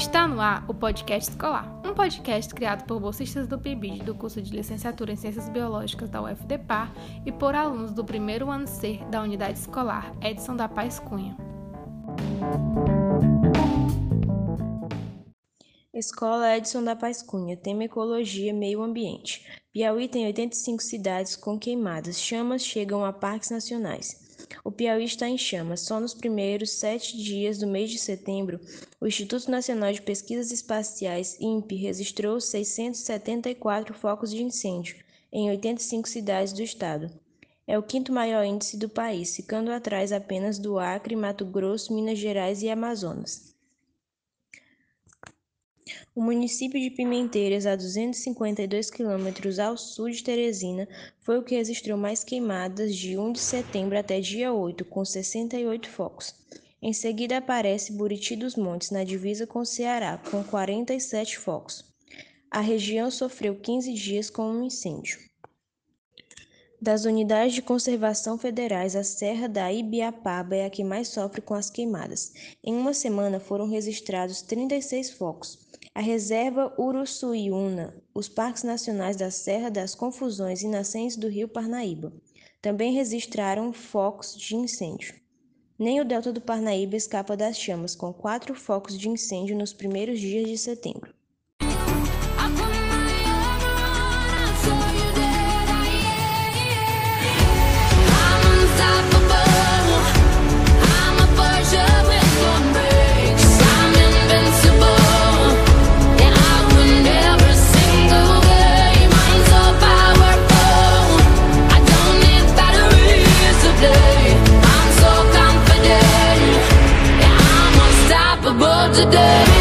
Está no ar o Podcast Escolar, um podcast criado por bolsistas do PIBID do curso de Licenciatura em Ciências Biológicas da UFDPAR e por alunos do primeiro ano C da Unidade Escolar Edson da Paz Cunha. Escola Edson da Paz Cunha, tema Ecologia Meio Ambiente. Piauí tem 85 cidades com queimadas, chamas chegam a parques nacionais. O Piauí está em chamas. Só nos primeiros sete dias do mês de setembro, o Instituto Nacional de Pesquisas Espaciais, INPE, registrou 674 focos de incêndio em 85 cidades do estado. É o quinto maior índice do país, ficando atrás apenas do Acre, Mato Grosso, Minas Gerais e Amazonas. O município de Pimenteiras, a 252 quilômetros ao sul de Teresina, foi o que registrou mais queimadas de 1 de setembro até dia 8, com 68 focos. Em seguida aparece Buriti dos Montes, na divisa com Ceará, com 47 focos. A região sofreu 15 dias com um incêndio. Das unidades de conservação federais, a Serra da Ibiapaba é a que mais sofre com as queimadas. Em uma semana foram registrados 36 focos. A Reserva Uruçuiuna, os Parques Nacionais da Serra das Confusões e Nascentes do Rio Parnaíba também registraram focos de incêndio. Nem o delta do Parnaíba escapa das chamas, com quatro focos de incêndio nos primeiros dias de setembro. Today